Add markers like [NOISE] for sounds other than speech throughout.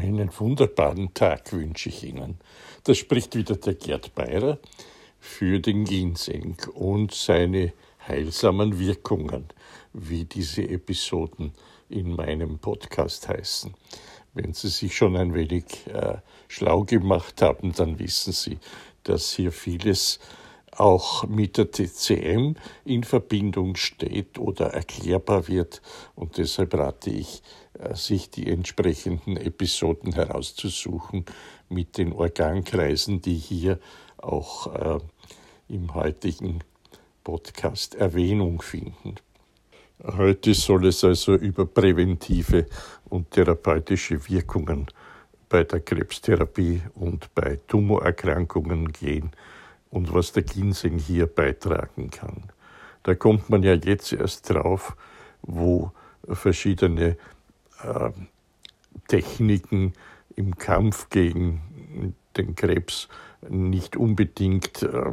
Einen wunderbaren Tag wünsche ich Ihnen. Das spricht wieder der Gerd Beirer für den Ginseng und seine heilsamen Wirkungen, wie diese Episoden in meinem Podcast heißen. Wenn Sie sich schon ein wenig äh, schlau gemacht haben, dann wissen Sie, dass hier vieles auch mit der TCM in Verbindung steht oder erklärbar wird. Und deshalb rate ich, äh, sich die entsprechenden Episoden herauszusuchen mit den Organkreisen, die hier auch äh, im heutigen Podcast Erwähnung finden. Heute soll es also über präventive und therapeutische Wirkungen bei der Krebstherapie und bei Tumorerkrankungen gehen und was der Ginseng hier beitragen kann. Da kommt man ja jetzt erst drauf, wo verschiedene äh, Techniken im Kampf gegen den Krebs nicht unbedingt äh,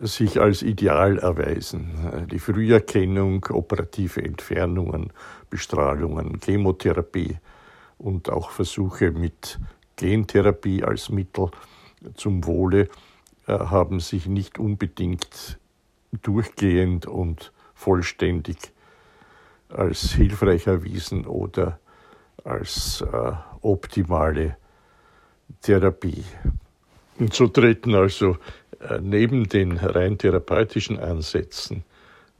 sich als ideal erweisen. Die Früherkennung, operative Entfernungen, Bestrahlungen, Chemotherapie und auch Versuche mit Gentherapie als Mittel zum Wohle äh, haben sich nicht unbedingt durchgehend und vollständig als hilfreich erwiesen oder als äh, optimale Therapie. Und so treten also äh, neben den rein therapeutischen Ansätzen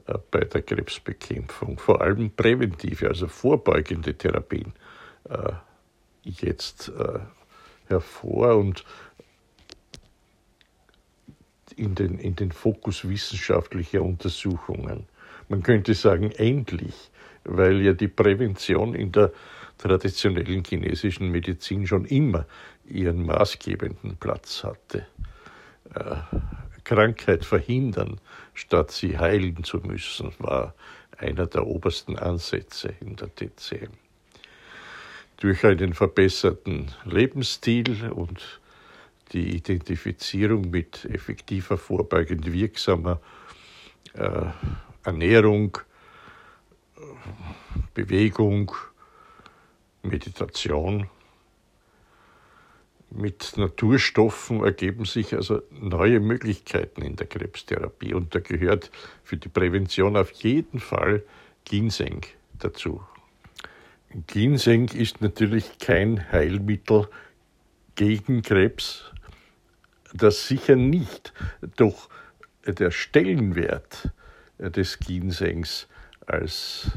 äh, bei der Krebsbekämpfung vor allem präventive, also vorbeugende Therapien äh, jetzt äh, hervor und in den, in den Fokus wissenschaftlicher Untersuchungen. Man könnte sagen, endlich, weil ja die Prävention in der traditionellen chinesischen Medizin schon immer ihren maßgebenden Platz hatte. Äh, Krankheit verhindern, statt sie heilen zu müssen, war einer der obersten Ansätze in der TCM. Durch einen verbesserten Lebensstil und die Identifizierung mit effektiver, vorbeugend wirksamer äh, Ernährung, Bewegung, Meditation. Mit Naturstoffen ergeben sich also neue Möglichkeiten in der Krebstherapie und da gehört für die Prävention auf jeden Fall Ginseng dazu. Ginseng ist natürlich kein Heilmittel gegen Krebs, das sicher nicht, doch der Stellenwert des Ginsengs als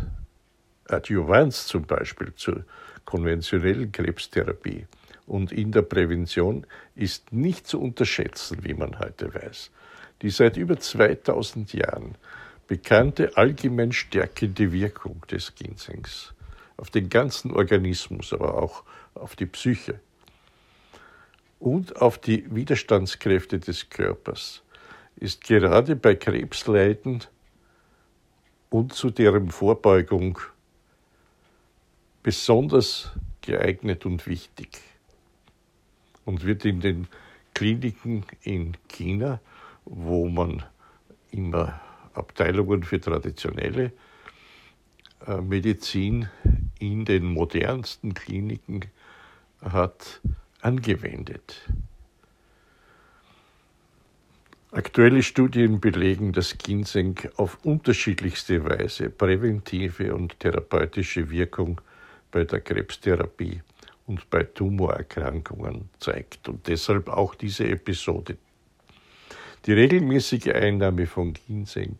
Adjuvanz zum Beispiel zur konventionellen Krebstherapie und in der Prävention ist nicht zu unterschätzen, wie man heute weiß. Die seit über 2000 Jahren bekannte allgemein stärkende Wirkung des Ginsengs auf den ganzen Organismus, aber auch auf die Psyche und auf die Widerstandskräfte des Körpers ist gerade bei Krebsleiden und zu deren Vorbeugung besonders geeignet und wichtig und wird in den Kliniken in China, wo man immer Abteilungen für traditionelle äh, Medizin in den modernsten Kliniken hat, angewendet. Aktuelle Studien belegen, dass Ginseng auf unterschiedlichste Weise präventive und therapeutische Wirkung bei der Krebstherapie und bei Tumorerkrankungen zeigt und deshalb auch diese Episode. Die regelmäßige Einnahme von Ginseng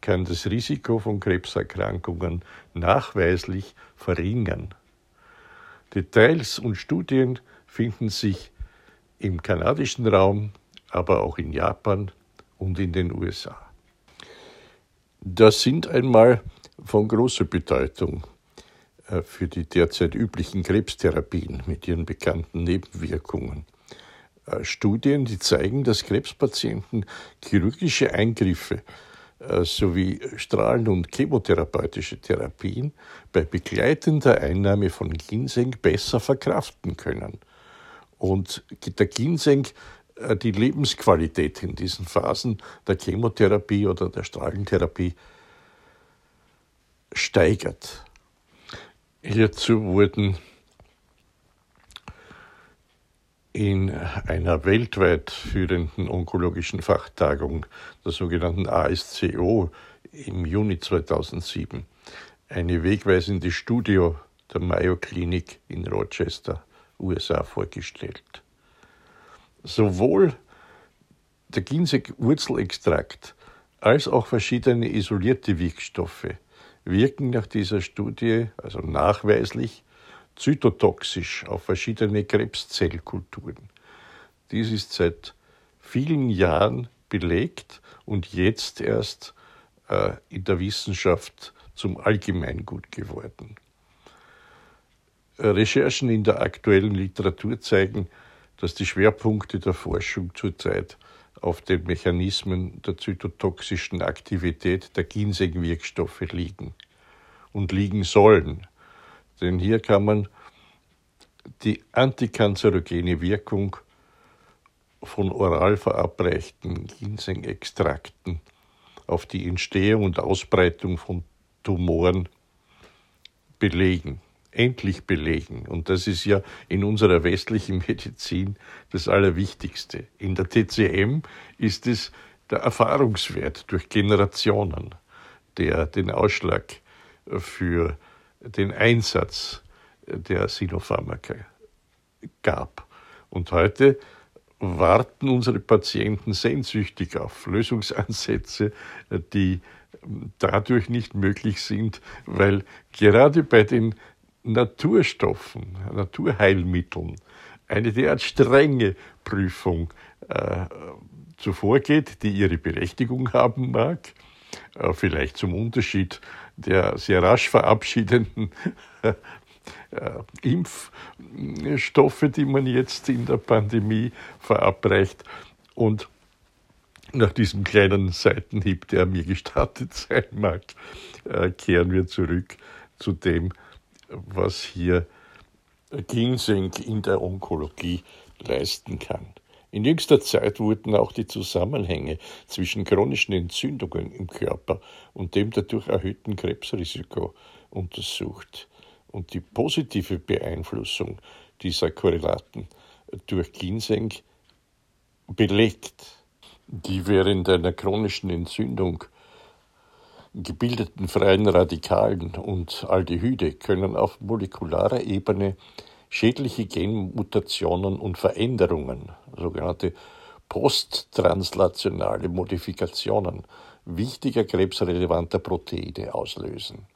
kann das Risiko von Krebserkrankungen nachweislich verringern. Details und Studien finden sich im kanadischen Raum, aber auch in Japan und in den USA. Das sind einmal von großer Bedeutung äh, für die derzeit üblichen Krebstherapien mit ihren bekannten Nebenwirkungen. Äh, Studien, die zeigen, dass Krebspatienten chirurgische Eingriffe äh, sowie Strahlen- und chemotherapeutische Therapien bei begleitender Einnahme von Ginseng besser verkraften können. Und der Ginseng die Lebensqualität in diesen Phasen der Chemotherapie oder der Strahlentherapie steigert. Hierzu wurden in einer weltweit führenden onkologischen Fachtagung, der sogenannten ASCO, im Juni 2007 eine wegweisende Studie der Mayo Klinik in Rochester, USA, vorgestellt. Sowohl der Ginseng-Wurzelextrakt als auch verschiedene isolierte Wirkstoffe wirken nach dieser Studie, also nachweislich, zytotoxisch auf verschiedene Krebszellkulturen. Dies ist seit vielen Jahren belegt und jetzt erst äh, in der Wissenschaft zum Allgemeingut geworden. Recherchen in der aktuellen Literatur zeigen, dass die Schwerpunkte der Forschung zurzeit auf den Mechanismen der zytotoxischen Aktivität der Ginseng-Wirkstoffe liegen und liegen sollen. Denn hier kann man die antikanzerogene Wirkung von oral verabreichten Ginseng-Extrakten auf die Entstehung und Ausbreitung von Tumoren belegen, endlich belegen. Und das ist ja in unserer westlichen Medizin das Allerwichtigste. In der TCM ist es der Erfahrungswert durch Generationen, der den Ausschlag für den Einsatz der Sinopharmaka gab. Und heute warten unsere Patienten sehnsüchtig auf Lösungsansätze, die dadurch nicht möglich sind, weil gerade bei den Naturstoffen, Naturheilmitteln, eine derart strenge Prüfung äh, zuvorgeht, die ihre Berechtigung haben mag, äh, vielleicht zum Unterschied der sehr rasch verabschiedenden äh, Impfstoffe, die man jetzt in der Pandemie verabreicht. Und nach diesem kleinen Seitenhieb, der mir gestattet sein mag, äh, kehren wir zurück zu dem, was hier Ginseng in der Onkologie leisten kann. In jüngster Zeit wurden auch die Zusammenhänge zwischen chronischen Entzündungen im Körper und dem dadurch erhöhten Krebsrisiko untersucht und die positive Beeinflussung dieser Korrelaten durch Ginseng belegt. Die während einer chronischen Entzündung gebildeten freien Radikalen und Aldehyde können auf molekularer Ebene schädliche Genmutationen und Veränderungen, sogenannte posttranslationale Modifikationen wichtiger krebsrelevanter Proteine auslösen.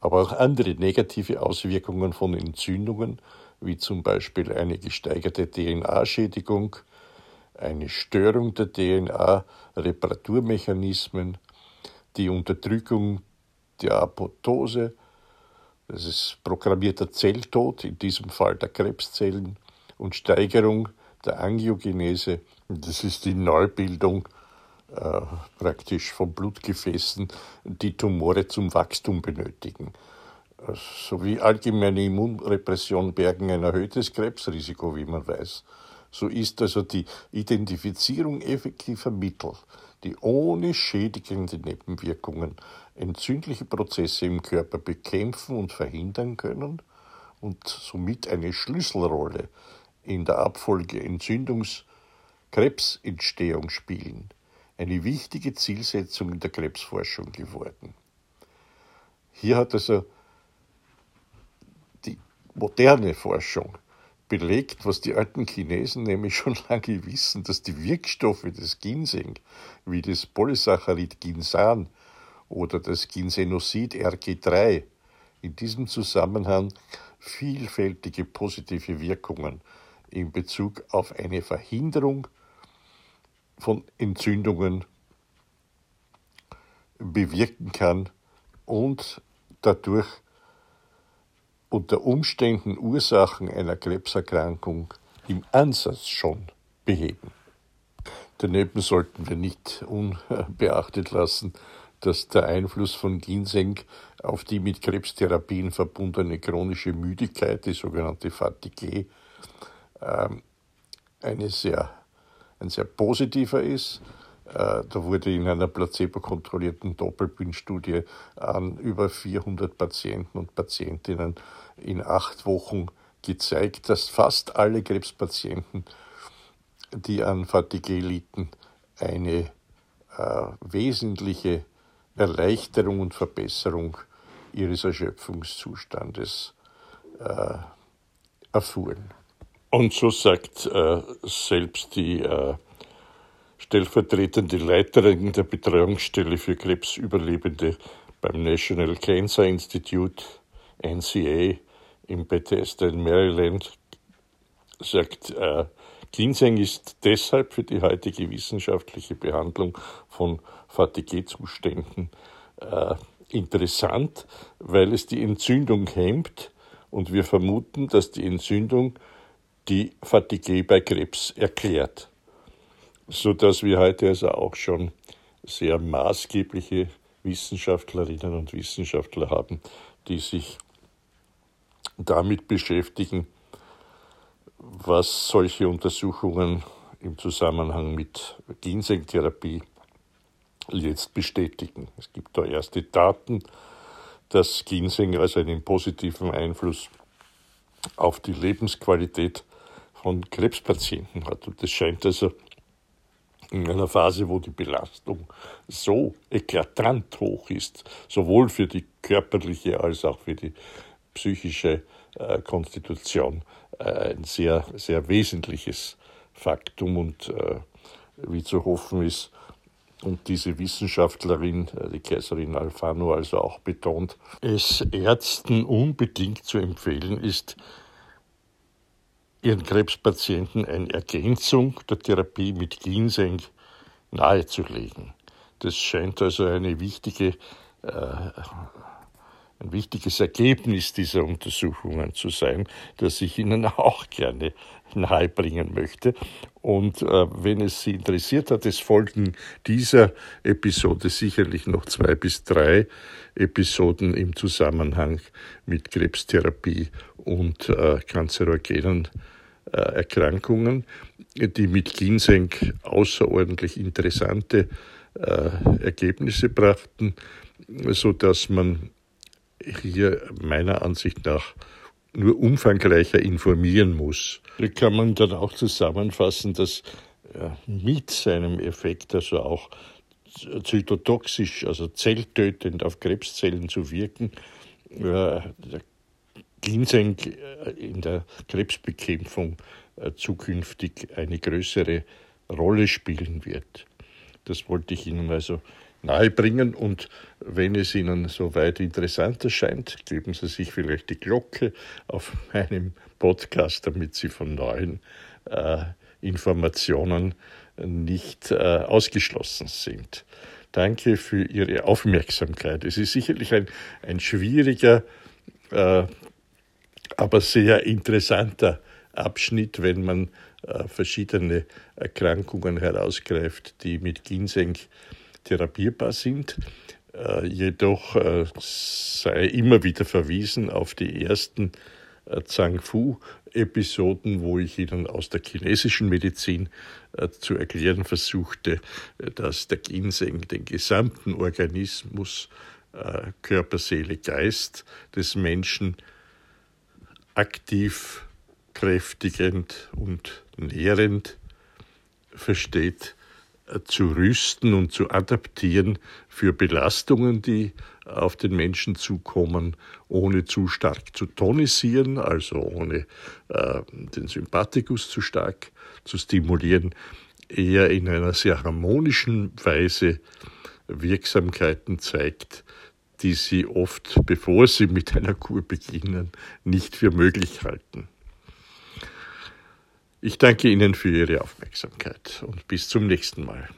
Aber auch andere negative Auswirkungen von Entzündungen, wie zum Beispiel eine gesteigerte DNA-Schädigung, eine Störung der DNA-Reparaturmechanismen, die Unterdrückung der Apoptose, das ist programmierter Zelltod, in diesem Fall der Krebszellen, und Steigerung der Angiogenese, das ist die Neubildung äh, praktisch von Blutgefäßen, die Tumore zum Wachstum benötigen. Sowie allgemeine Immunrepression bergen ein erhöhtes Krebsrisiko, wie man weiß. So ist also die Identifizierung effektiver Mittel, die ohne schädigende Nebenwirkungen entzündliche Prozesse im Körper bekämpfen und verhindern können und somit eine Schlüsselrolle in der Abfolge Entzündungskrebsentstehung spielen, eine wichtige Zielsetzung in der Krebsforschung geworden. Hier hat also die moderne Forschung belegt, was die alten Chinesen nämlich [LAUGHS] schon lange wissen, dass die Wirkstoffe des Ginseng, wie das Polysaccharid Ginsan oder das Ginsenosid RG3, in diesem Zusammenhang vielfältige positive Wirkungen in Bezug auf eine Verhinderung von Entzündungen bewirken kann und dadurch unter Umständen Ursachen einer Krebserkrankung im Ansatz schon beheben. Daneben sollten wir nicht unbeachtet lassen, dass der Einfluss von Ginseng auf die mit Krebstherapien verbundene chronische Müdigkeit, die sogenannte Fatigue, ähm, eine sehr, ein sehr positiver ist da wurde in einer placebo-kontrollierten Doppelblindstudie an über 400 Patienten und Patientinnen in acht Wochen gezeigt, dass fast alle Krebspatienten, die an Fatigue litten, eine äh, wesentliche Erleichterung und Verbesserung ihres Erschöpfungszustandes äh, erfuhren. Und so sagt äh, selbst die äh, stellvertretende Leiterin der Betreuungsstelle für Krebsüberlebende beim National Cancer Institute, NCA, in Bethesda in Maryland, sagt, äh, Ginseng ist deshalb für die heutige wissenschaftliche Behandlung von Fatigue-Zuständen äh, interessant, weil es die Entzündung hemmt und wir vermuten, dass die Entzündung die Fatigue bei Krebs erklärt, so dass wir heute also auch schon sehr maßgebliche Wissenschaftlerinnen und Wissenschaftler haben, die sich damit beschäftigen, was solche Untersuchungen im Zusammenhang mit Ginsengtherapie jetzt bestätigen. Es gibt da erste Daten, dass Ginseng also einen positiven Einfluss auf die Lebensqualität von Krebspatienten hat. Und das scheint also in einer Phase, wo die Belastung so eklatant hoch ist, sowohl für die körperliche als auch für die psychische äh, Konstitution, äh, ein sehr, sehr wesentliches Faktum. Und äh, wie zu hoffen ist, und diese Wissenschaftlerin, äh, die Kaiserin Alfano, also auch betont, es Ärzten unbedingt zu empfehlen ist, ihren Krebspatienten eine Ergänzung der Therapie mit Ginseng nahezulegen. Das scheint also eine wichtige, äh, ein wichtiges Ergebnis dieser Untersuchungen zu sein, das ich Ihnen [LAUGHS] auch gerne nahebringen möchte. Und äh, wenn es Sie interessiert hat, es folgen dieser Episode sicherlich noch zwei bis drei Episoden im Zusammenhang mit Krebstherapie und äh, kanzerogenen äh, Erkrankungen, die mit Ginseng außerordentlich interessante äh, Ergebnisse brachten, so dass man hier meiner Ansicht nach nur umfangreicher informieren muss. Da kann man dann auch zusammenfassen, dass mit seinem Effekt, also auch zytotoxisch, also zelltötend auf Krebszellen zu wirken, der Ginseng äh, in der Krebsbekämpfung äh, zukünftig eine größere Rolle spielen wird. Das wollte ich Ihnen also nahebringen. Und wenn es Ihnen soweit interessant erscheint, geben Sie sich vielleicht die Glocke auf meinem Podcast, damit Sie von neuen äh, Informationen nicht äh, ausgeschlossen sind. Danke für Ihre Aufmerksamkeit. Es ist sicherlich ein, ein schwieriger, äh, aber sehr interessanter Abschnitt, wenn man äh, verschiedene Erkrankungen herausgreift, die mit Ginseng therapierbar sind. Äh, jedoch äh, sei immer wieder verwiesen auf die ersten Zhang Fu-Episoden, wo ich Ihnen aus der chinesischen Medizin zu erklären versuchte, dass der Ginseng den gesamten Organismus Körper, Seele, Geist des Menschen aktiv, kräftigend und nährend versteht zu rüsten und zu adaptieren für Belastungen, die auf den Menschen zukommen, ohne zu stark zu tonisieren, also ohne äh, den Sympathikus zu stark zu stimulieren, eher in einer sehr harmonischen Weise Wirksamkeiten zeigt, die sie oft, bevor sie mit einer Kur beginnen, nicht für möglich halten. Ich danke Ihnen für Ihre Aufmerksamkeit und bis zum nächsten Mal.